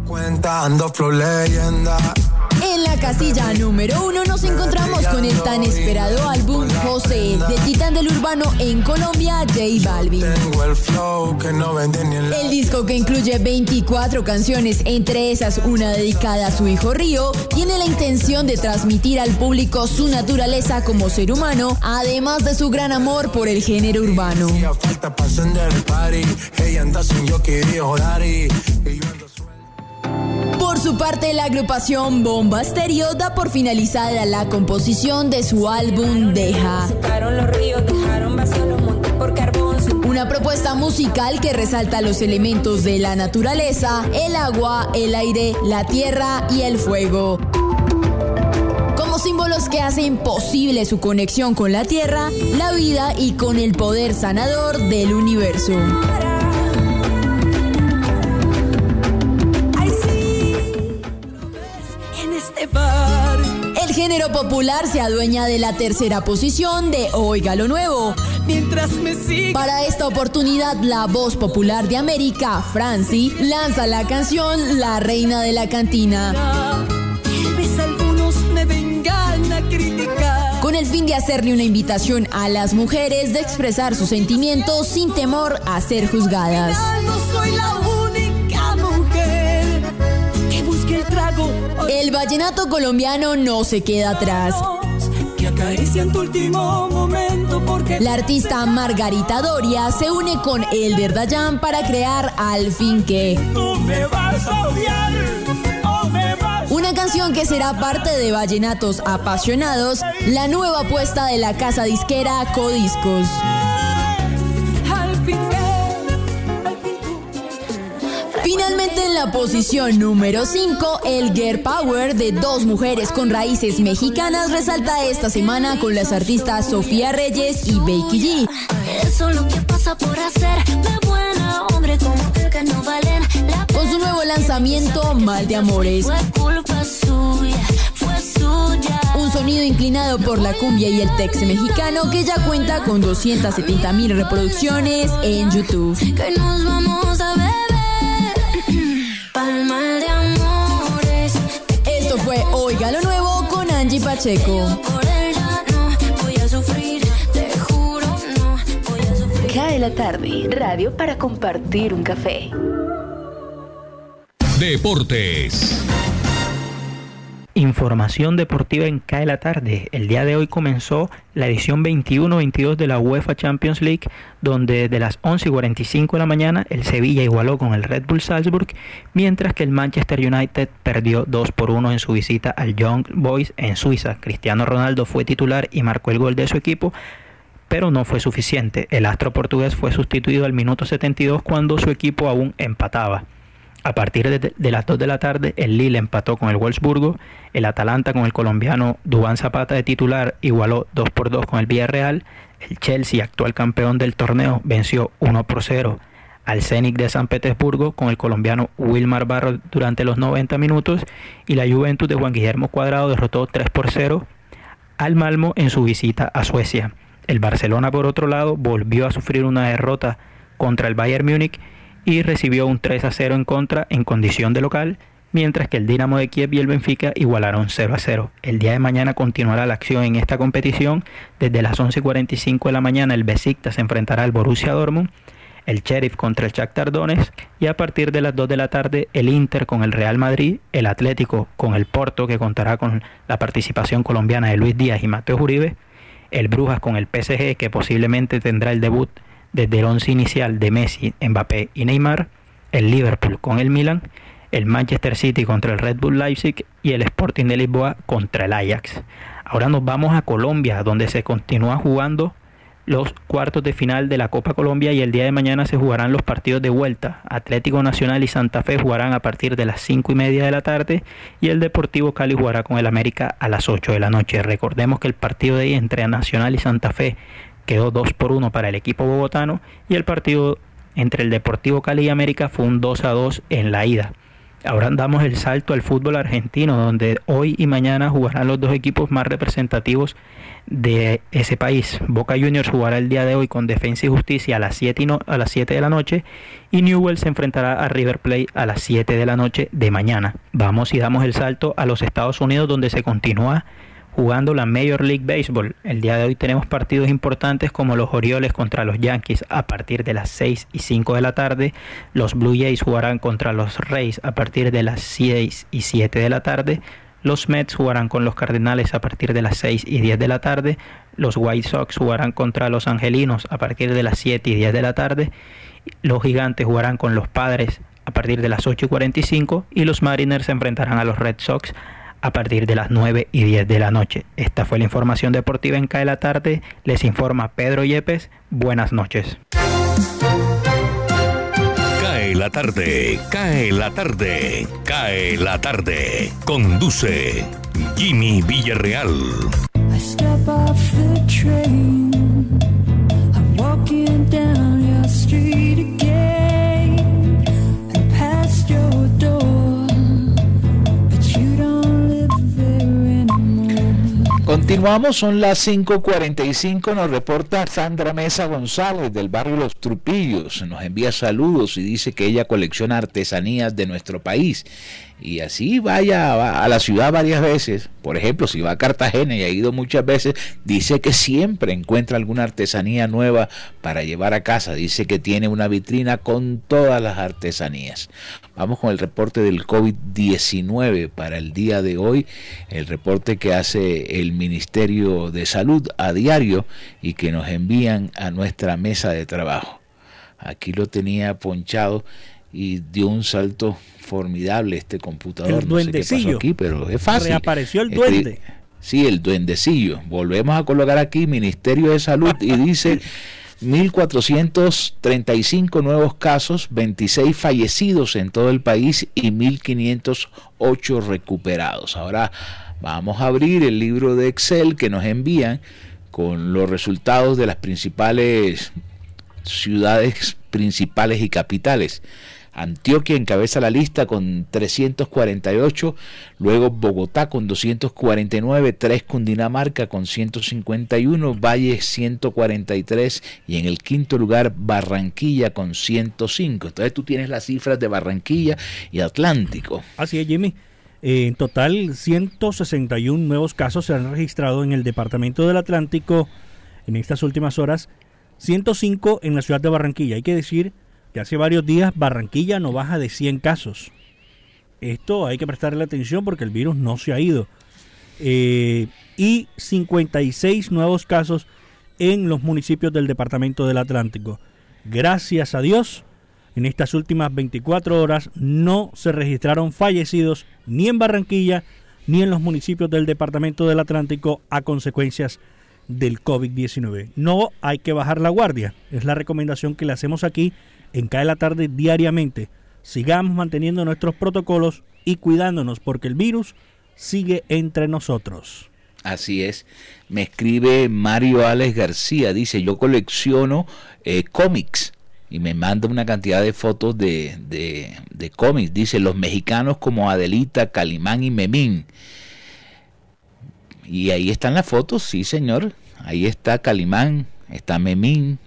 Cuentando flow leyenda en la casilla número uno nos encontramos con el tan esperado álbum José de Titán del Urbano en Colombia, J Balvin. El disco que incluye 24 canciones, entre esas una dedicada a su hijo Río, tiene la intención de transmitir al público su naturaleza como ser humano, además de su gran amor por el género urbano. Por su parte, la agrupación Bomba Stereo da por finalizada la composición de su álbum Deja. Una propuesta musical que resalta los elementos de la naturaleza, el agua, el aire, la tierra y el fuego. Como símbolos que hacen posible su conexión con la tierra, la vida y con el poder sanador del universo. Género popular se adueña de la tercera posición de Oiga lo Nuevo. Mientras me Para esta oportunidad, la voz popular de América, Franci, lanza la canción La Reina de la Cantina. algunos me vengan a criticar. Con el fin de hacerle una invitación a las mujeres de expresar sus sentimientos sin temor a ser juzgadas. El vallenato colombiano no se queda atrás. La artista Margarita Doria se une con Elder Dayan para crear Al fin que. Una canción que será parte de Vallenatos Apasionados, la nueva apuesta de la casa disquera Codiscos. Finalmente en la posición número 5, el Girl Power de dos mujeres con raíces mexicanas resalta esta semana con las artistas Sofía Reyes y Becky G. Con su nuevo lanzamiento Mal de Amores. Un sonido inclinado por la cumbia y el tex mexicano que ya cuenta con 270 mil reproducciones en YouTube. Que nos vamos. Esto fue Oiga lo Nuevo con Angie Pacheco. Cae la tarde, radio para compartir un café. Deportes. Información deportiva en CAE la tarde. El día de hoy comenzó la edición 21-22 de la UEFA Champions League, donde de las 11 y 45 de la mañana el Sevilla igualó con el Red Bull Salzburg, mientras que el Manchester United perdió 2 por 1 en su visita al Young Boys en Suiza. Cristiano Ronaldo fue titular y marcó el gol de su equipo, pero no fue suficiente. El astro portugués fue sustituido al minuto 72 cuando su equipo aún empataba. A partir de, las 2 de la tarde, el Lille empató con el Wolfsburgo, el Atalanta con el colombiano Dubán Zapata de titular igualó 2 por 2 con el Villarreal, el Chelsea, actual campeón del torneo, venció 1 por 0 al Zenit de San Petersburgo con el colombiano Wilmar Barro durante los 90 minutos y la Juventus de Juan Guillermo Cuadrado derrotó 3 por 0 al Malmo en su visita a Suecia. El Barcelona, por otro lado, volvió a sufrir una derrota contra el Bayern Múnich y recibió un 3 a 0 en contra en condición de local, mientras que el Dinamo de Kiev y el Benfica igualaron 0 a 0. El día de mañana continuará la acción en esta competición. Desde las 11.45 de la mañana el Besiktas se enfrentará al Borussia Dortmund, el Sheriff contra el Shakhtar Donetsk y a partir de las 2 de la tarde el Inter con el Real Madrid, el Atlético con el Porto que contará con la participación colombiana de Luis Díaz y Mateo Uribe, el Brujas con el PSG que posiblemente tendrá el debut desde el once inicial de Messi, Mbappé y Neymar, el Liverpool con el Milan, el Manchester City contra el Red Bull Leipzig y el Sporting de Lisboa contra el Ajax. Ahora nos vamos a Colombia, donde se continúa jugando los cuartos de final de la Copa Colombia y el día de mañana se jugarán los partidos de vuelta. Atlético Nacional y Santa Fe jugarán a partir de las 5 y media de la tarde y el Deportivo Cali jugará con el América a las 8 de la noche. Recordemos que el partido de ahí entre Nacional y Santa Fe quedó 2 por 1 para el equipo bogotano y el partido entre el Deportivo Cali y América fue un 2 a 2 en la ida. Ahora damos el salto al fútbol argentino, donde hoy y mañana jugarán los dos equipos más representativos de ese país. Boca Juniors jugará el día de hoy con Defensa y Justicia a las 7, a las 7 de la noche y Newell se enfrentará a River Plate a las 7 de la noche de mañana. Vamos y damos el salto a los Estados Unidos, donde se continúa jugando la Major League Baseball. El día de hoy tenemos partidos importantes como los Orioles contra los Yankees a partir de las 6 y 5 de la tarde. Los Blue Jays jugarán contra los Rays a partir de las 6 y 7 de la tarde. Los Mets jugarán con los Cardenales a partir de las 6 y 10 de la tarde. Los White Sox jugarán contra los Angelinos a partir de las 7 y 10 de la tarde. Los Gigantes jugarán con los Padres a partir de las 8 y 45 y los Mariners se enfrentarán a los Red Sox a partir de las 9 y 10 de la noche. Esta fue la información deportiva en CAE la tarde. Les informa Pedro Yepes. Buenas noches. Cae la tarde, cae la tarde, cae la tarde. Conduce Jimmy Villarreal. I step off the train. I'm walking down Continuamos, son las 5.45, nos reporta Sandra Mesa González del barrio Los Trupillos, nos envía saludos y dice que ella colecciona artesanías de nuestro país. Y así vaya va a la ciudad varias veces, por ejemplo, si va a Cartagena y ha ido muchas veces, dice que siempre encuentra alguna artesanía nueva para llevar a casa, dice que tiene una vitrina con todas las artesanías. Vamos con el reporte del COVID-19 para el día de hoy, el reporte que hace el Ministerio de Salud a diario y que nos envían a nuestra mesa de trabajo. Aquí lo tenía ponchado y dio un salto formidable este computador. El no sé qué pasó duendecillo. aquí, pero es fácil. Reapareció el duende. Sí, el duendecillo. Volvemos a colocar aquí Ministerio de Salud y dice 1.435 nuevos casos, 26 fallecidos en todo el país y 1.508 recuperados. Ahora vamos a abrir el libro de Excel que nos envían con los resultados de las principales ciudades principales y capitales. Antioquia encabeza la lista con 348, luego Bogotá con 249, 3 Cundinamarca con 151, Valle 143 y en el quinto lugar Barranquilla con 105. Entonces tú tienes las cifras de Barranquilla y Atlántico. Así es, Jimmy. En total, 161 nuevos casos se han registrado en el Departamento del Atlántico en estas últimas horas, 105 en la ciudad de Barranquilla. Hay que decir que hace varios días Barranquilla no baja de 100 casos. Esto hay que prestarle atención porque el virus no se ha ido. Eh, y 56 nuevos casos en los municipios del Departamento del Atlántico. Gracias a Dios, en estas últimas 24 horas no se registraron fallecidos ni en Barranquilla ni en los municipios del Departamento del Atlántico a consecuencias del COVID-19. No hay que bajar la guardia, es la recomendación que le hacemos aquí en Cae la Tarde diariamente. Sigamos manteniendo nuestros protocolos y cuidándonos porque el virus sigue entre nosotros. Así es. Me escribe Mario Alex García. Dice, yo colecciono eh, cómics. Y me manda una cantidad de fotos de, de, de cómics. Dice, los mexicanos como Adelita, Calimán y Memín. Y ahí están las fotos, sí señor. Ahí está Calimán, está Memín.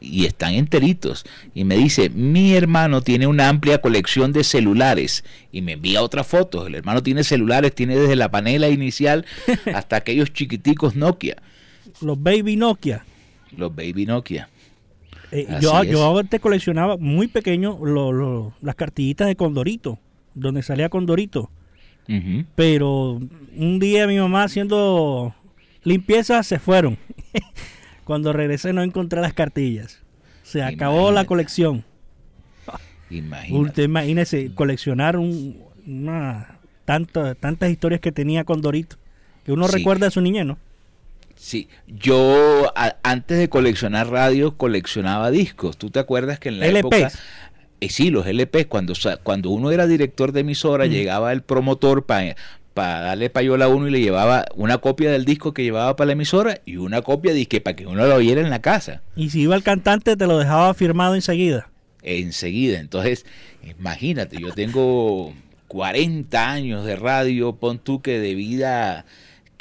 Y están enteritos. Y me dice, mi hermano tiene una amplia colección de celulares. Y me envía otras fotos. El hermano tiene celulares, tiene desde la panela inicial hasta aquellos chiquiticos Nokia. Los baby Nokia. Los baby Nokia. Eh, yo, es. yo antes coleccionaba muy pequeño lo- lo- las cartillitas de Condorito, donde salía Condorito. Ujú. Pero un día mi mamá haciendo limpieza se fueron. Cuando regresé no encontré las cartillas. Se acabó la colección. Imagínate. Usted imagínese coleccionar un, una, tanta- tantas historias que tenía Condorito. Que uno Sí. recuerda de su niñez, ¿no? Sí, yo a- antes de coleccionar radios coleccionaba discos. ¿Tú te acuerdas que en la LPs? época... Eh, sí, los LPs, cuando, cuando uno era director de emisora, Mm. llegaba el promotor para darle payola a uno y le llevaba una copia del disco que llevaba para la emisora y una copia de disque para que uno lo oyera en la casa. Y si iba el cantante te lo dejaba firmado enseguida. enseguida. Entonces, imagínate, yo tengo 40 años de radio, pon tú que de vida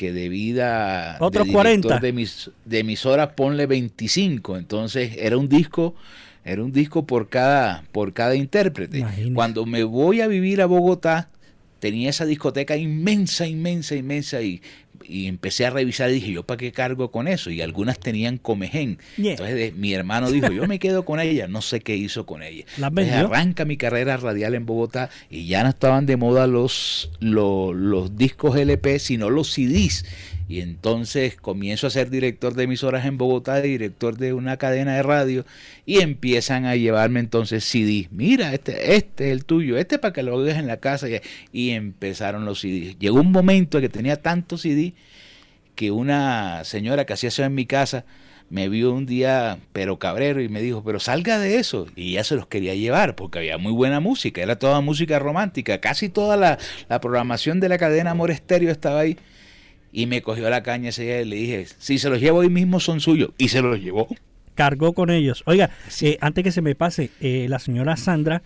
que de vida Otros de 40. de, mis, de emisoras ponle 25 entonces era un disco era un disco por cada por cada intérprete. Cuando me voy a vivir a Bogotá tenía esa discoteca inmensa inmensa inmensa y y empecé a revisar y dije, ¿yo para qué cargo con eso? Y algunas tenían comején. Yeah. Entonces de- mi hermano dijo, yo me quedo con ella, no sé qué hizo con ella. ¿Las Entonces, arranca mi carrera radial en Bogotá y ya no estaban de moda los, los, los discos LP, sino los CDs. Y entonces comienzo a ser director de emisoras en Bogotá, director de una cadena de radio, y empiezan a llevarme entonces CDs. Mira, este, este es el tuyo, este para que lo oigas en la casa. Y, y empezaron los CDs. Llegó un momento en que tenía tantos CDs que una señora que hacía eso en mi casa me vio un día pero cabrero y me dijo, pero salga de eso. Y ya se los quería llevar porque había muy buena música, era toda música romántica, casi toda la, la programación de la cadena Amor Estéreo estaba ahí. Y me cogió la caña ese día y le dije, si se los llevo hoy mismo son suyos. Y se los llevó. cargó con ellos. Oiga, eh, antes que se me pase, eh, la señora Sandra,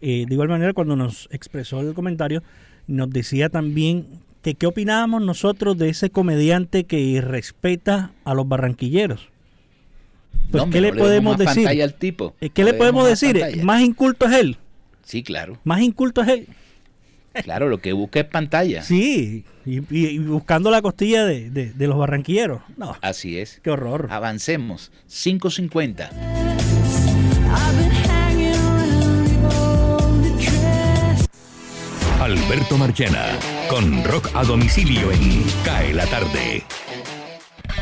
eh, de igual manera, cuando nos expresó el comentario, nos decía también que qué opinábamos nosotros de ese comediante que respeta a los barranquilleros. Pues, No, hombre, ¿qué le podemos decir? pantalla al tipo. Eh, ¿Qué No le demos podemos decir? pantalla. Más inculto es él. Sí, claro. Más inculto es él. Claro, lo que busca es pantalla. Sí, y, y- y buscando la costilla de, de- de los barranquilleros. No, Así es. qué horror. Avancemos. 550. Alberto Marchena con rock a domicilio en Cae la tarde.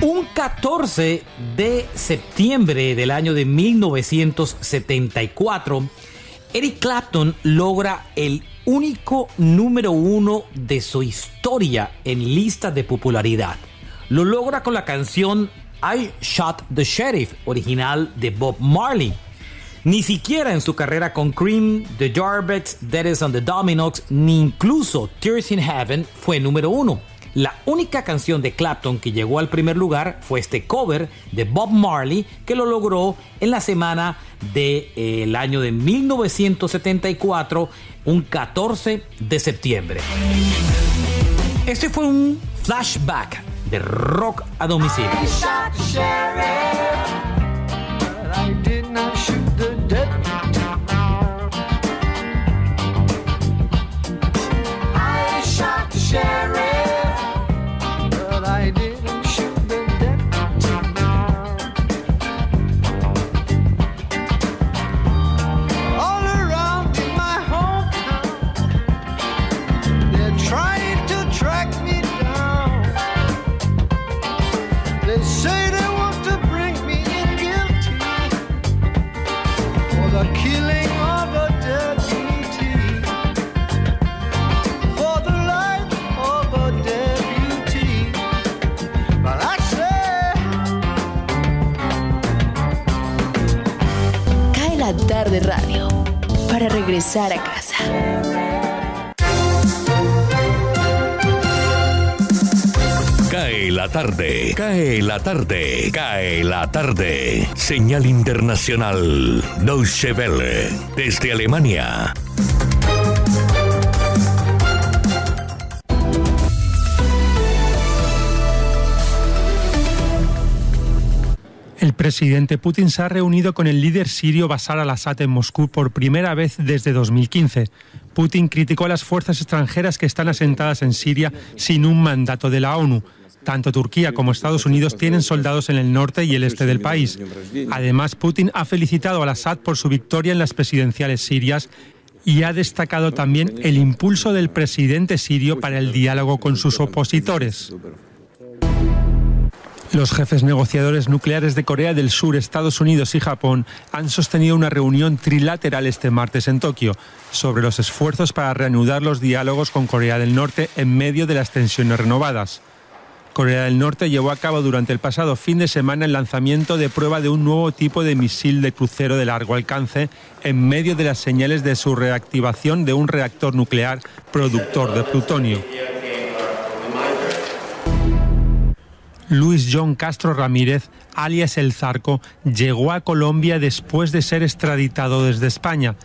Un 14 de septiembre del año de 1974, Eric Clapton logra el único número uno de su historia en listas de popularidad. Lo logra con la canción I Shot the Sheriff, original de Bob Marley. Ni siquiera en su carrera con Cream, The Jarbettes, Dead is on the Dominoes, ni incluso Tears in Heaven fue número uno. La única canción de Clapton que llegó al primer lugar fue este cover de Bob Marley que lo logró en la semana del año de 1974, un 14 de septiembre. Este fue un flashback de rock a domicilio. Radio para regresar a casa. Cae la tarde, cae la tarde, cae la tarde. Señal internacional Deutsche Welle desde Alemania. El presidente Putin se ha reunido con el líder sirio Bashar al-Assad en Moscú por primera vez desde 2015. Putin criticó a las fuerzas extranjeras que están asentadas en Siria sin un mandato de la ONU. Tanto Turquía como Estados Unidos tienen soldados en el norte y el este del país. Además, Putin ha felicitado al Assad por su victoria en las presidenciales sirias y ha destacado también el impulso del presidente sirio para el diálogo con sus opositores. Los jefes negociadores nucleares de Corea del Sur, Estados Unidos y Japón han sostenido una reunión trilateral este martes en Tokio sobre los esfuerzos para reanudar los diálogos con Corea del Norte en medio de las tensiones renovadas. Corea del Norte llevó a cabo durante el pasado fin de semana el lanzamiento de prueba de un nuevo tipo de misil de crucero de largo alcance en medio de las señales de su reactivación de un reactor nuclear productor de plutonio. Luis John Castro Ramírez, alias El Zarco, llegó a Colombia después de ser extraditado desde España.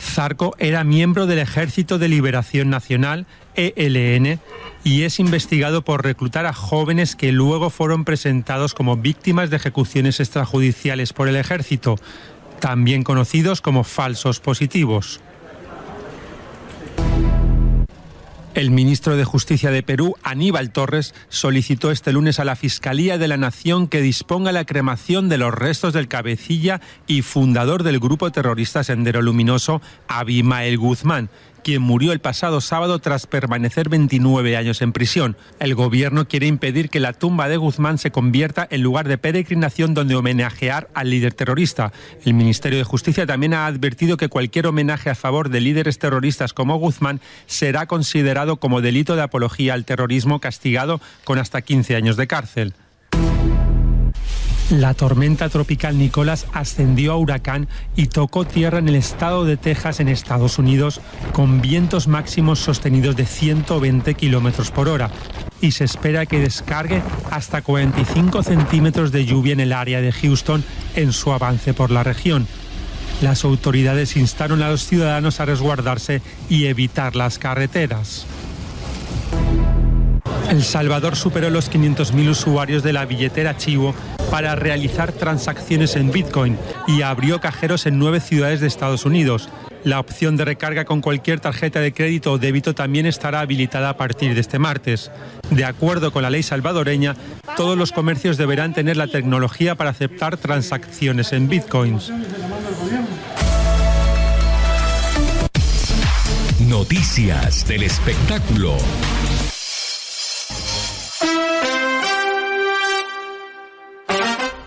Zarco era miembro del Ejército de Liberación Nacional, ELN, y es investigado por reclutar a jóvenes que luego fueron presentados como víctimas de ejecuciones extrajudiciales por el ejército, también conocidos como falsos positivos. El ministro de Justicia de Perú, Aníbal Torres, solicitó este lunes a la Fiscalía de la Nación que disponga la cremación de los restos del cabecilla y fundador del grupo terrorista Sendero Luminoso, Abimael Guzmán, quien murió el pasado sábado tras permanecer 29 años en prisión. El gobierno quiere impedir que la tumba de Guzmán se convierta en lugar de peregrinación donde homenajear al líder terrorista. El Ministerio de Justicia también ha advertido que cualquier homenaje a favor de líderes terroristas como Guzmán será considerado como delito de apología al terrorismo castigado con hasta 15 años de cárcel. La tormenta tropical Nicolás ascendió a huracán y tocó tierra en el estado de Texas, en Estados Unidos, con vientos máximos sostenidos de 120 kilómetros por hora. Y se espera que descargue hasta 45 centímetros de lluvia en el área de Houston en su avance por la región. Las autoridades instaron a los ciudadanos a resguardarse y evitar las carreteras. El Salvador superó los 500.000 usuarios de la billetera Chivo para realizar transacciones en Bitcoin y abrió cajeros en nueve ciudades de Estados Unidos. La opción de recarga con cualquier tarjeta de crédito o débito también estará habilitada a partir de este martes. De acuerdo con la ley salvadoreña, todos los comercios deberán tener la tecnología para aceptar transacciones en bitcoins. Noticias del espectáculo.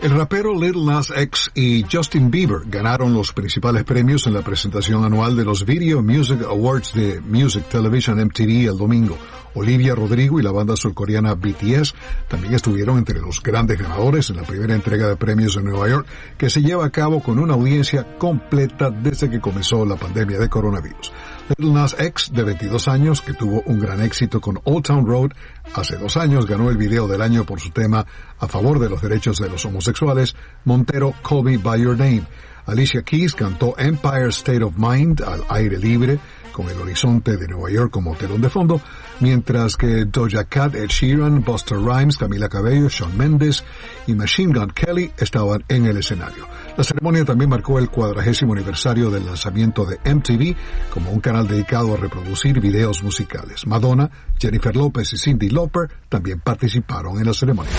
El rapero Lil Nas X y Justin Bieber ganaron los principales premios en la presentación anual de los Video Music Awards de Music Television MTV el domingo. Olivia Rodrigo y la banda surcoreana BTS también estuvieron entre los grandes ganadores en la primera entrega de premios en Nueva York, que se lleva a cabo con una audiencia completa desde que comenzó la pandemia de coronavirus. Nas X, de 22 años, que tuvo un gran éxito con Old Town Road, hace dos años ganó el video del año por su tema a favor de los derechos de los homosexuales, Montero Call Me By Your Name. Alicia Keys cantó Empire State of Mind al aire libre, con el horizonte de Nueva York como telón de fondo, mientras que Doja Cat, Ed Sheeran, Buster Rhymes, Camila Cabello, Shawn Mendes y Machine Gun Kelly estaban en el escenario. La ceremonia también marcó el cuadragésimo aniversario del lanzamiento de MTV como un canal dedicado a reproducir videos musicales. Madonna, Jennifer Lopez y Cindy Lauper también participaron en la ceremonia.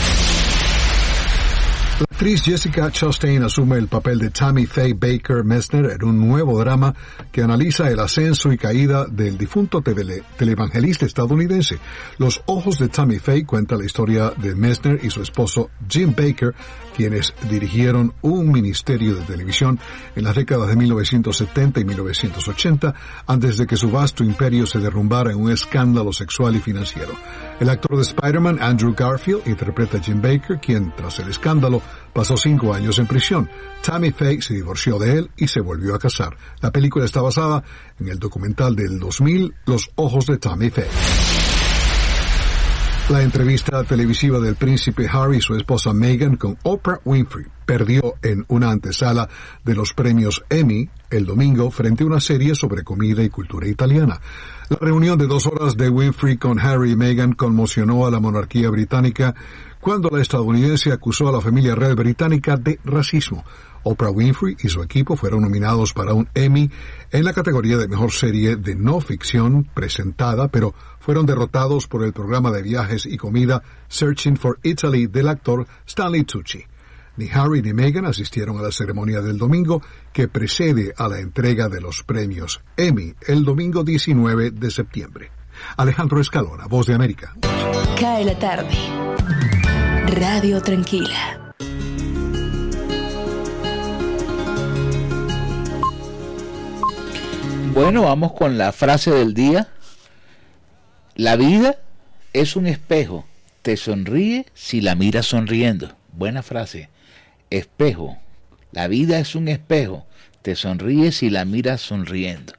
Actriz Jessica Chastain asume el papel de Tammy Faye Baker Messner en un nuevo drama que analiza el ascenso y caída del difunto tele televangelista estadounidense. Los ojos de Tammy Faye cuenta la historia de Messner y su esposo Jim Baker, quienes dirigieron un ministerio de televisión en las décadas de 1970 y 1980, antes de que su vasto imperio se derrumbara en un escándalo sexual y financiero. El actor de Spider-Man, Andrew Garfield, interpreta a Jim Baker, quien, tras el escándalo, pasó cinco años en prisión. Tammy Faye se divorció de él y se volvió a casar. La película está basada en el documental del 2000, Los ojos de Tammy Faye. La entrevista televisiva del príncipe Harry y su esposa Meghan con Oprah Winfrey perdió en una antesala de los premios Emmy el domingo frente a una serie sobre comida y cultura italiana. La reunión de dos horas de Winfrey con Harry y Meghan conmocionó a la monarquía británica cuando la estadounidense acusó a la familia real británica de racismo. Oprah Winfrey y su equipo fueron nominados para un Emmy en la categoría de mejor serie de no ficción presentada, pero fueron derrotados por el programa de viajes y comida Searching for Italy del actor Stanley Tucci. Ni Harry ni Meghan asistieron a la ceremonia del domingo que precede a la entrega de los premios Emmy el domingo 19 de septiembre. Alejandro Escalona, Voz de América. Cae la tarde. Radio Tranquila. Bueno, vamos con la frase del día. La vida es un espejo. Te sonríe si la miras sonriendo. Buena frase. Espejo. La vida es un espejo. Te sonríe si la miras sonriendo.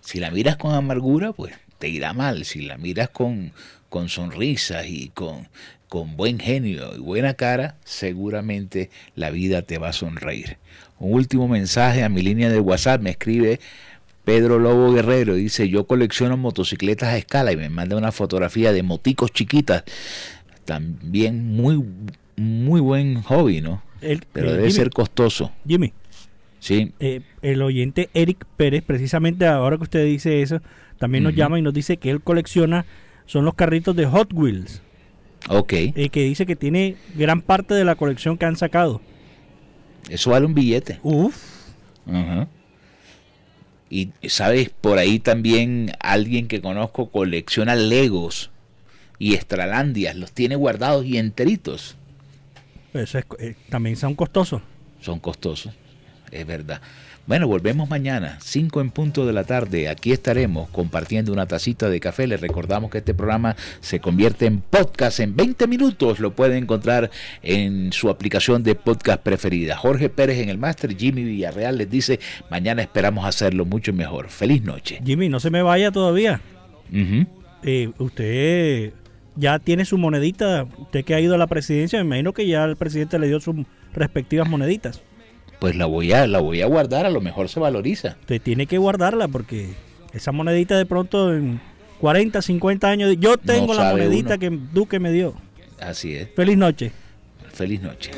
Si la miras con amargura, pues te irá mal. Si la miras con, con sonrisas y con, con buen genio y buena cara, seguramente la vida te va a sonreír. Un último mensaje a mi línea de WhatsApp me escribe Pedro Lobo Guerrero, dice, yo colecciono motocicletas a escala y me manda una fotografía de moticos chiquitas. También muy, muy buen hobby, ¿no? Pero eh, debe Jimmy. ser costoso. Jimmy. Sí. Eh, el oyente Eric Pérez, precisamente ahora que usted dice eso, también nos llama y nos dice que él colecciona, son los carritos de Hot Wheels. Ok. eh, que dice que tiene gran parte de la colección que han sacado. Eso vale un billete. Uf. Ajá. Y sabes, por ahí también alguien que conozco colecciona Legos y Estralandias, los tiene guardados y enteritos. Eso es, eh, también son costosos. Son costosos, es verdad. Bueno, volvemos mañana, 5 en punto de la tarde. Aquí estaremos compartiendo una tacita de café. Les recordamos que este programa se convierte en podcast en 20 minutos. Lo puede encontrar en su aplicación de podcast preferida. Jorge Pérez en el máster, Jimmy Villarreal les dice, mañana esperamos hacerlo mucho mejor. Feliz noche. Jimmy, no se me vaya todavía. Eh, usted ya tiene su monedita. Usted que ha ido a la presidencia, me imagino que ya el presidente le dio sus respectivas moneditas. Pues la voy a, la voy a guardar, a lo mejor se valoriza. Usted tiene que guardarla porque esa monedita de pronto en 40, 50 años. Yo tengo la monedita uno. que Duque me dio. Así es. Feliz noche. Feliz noche.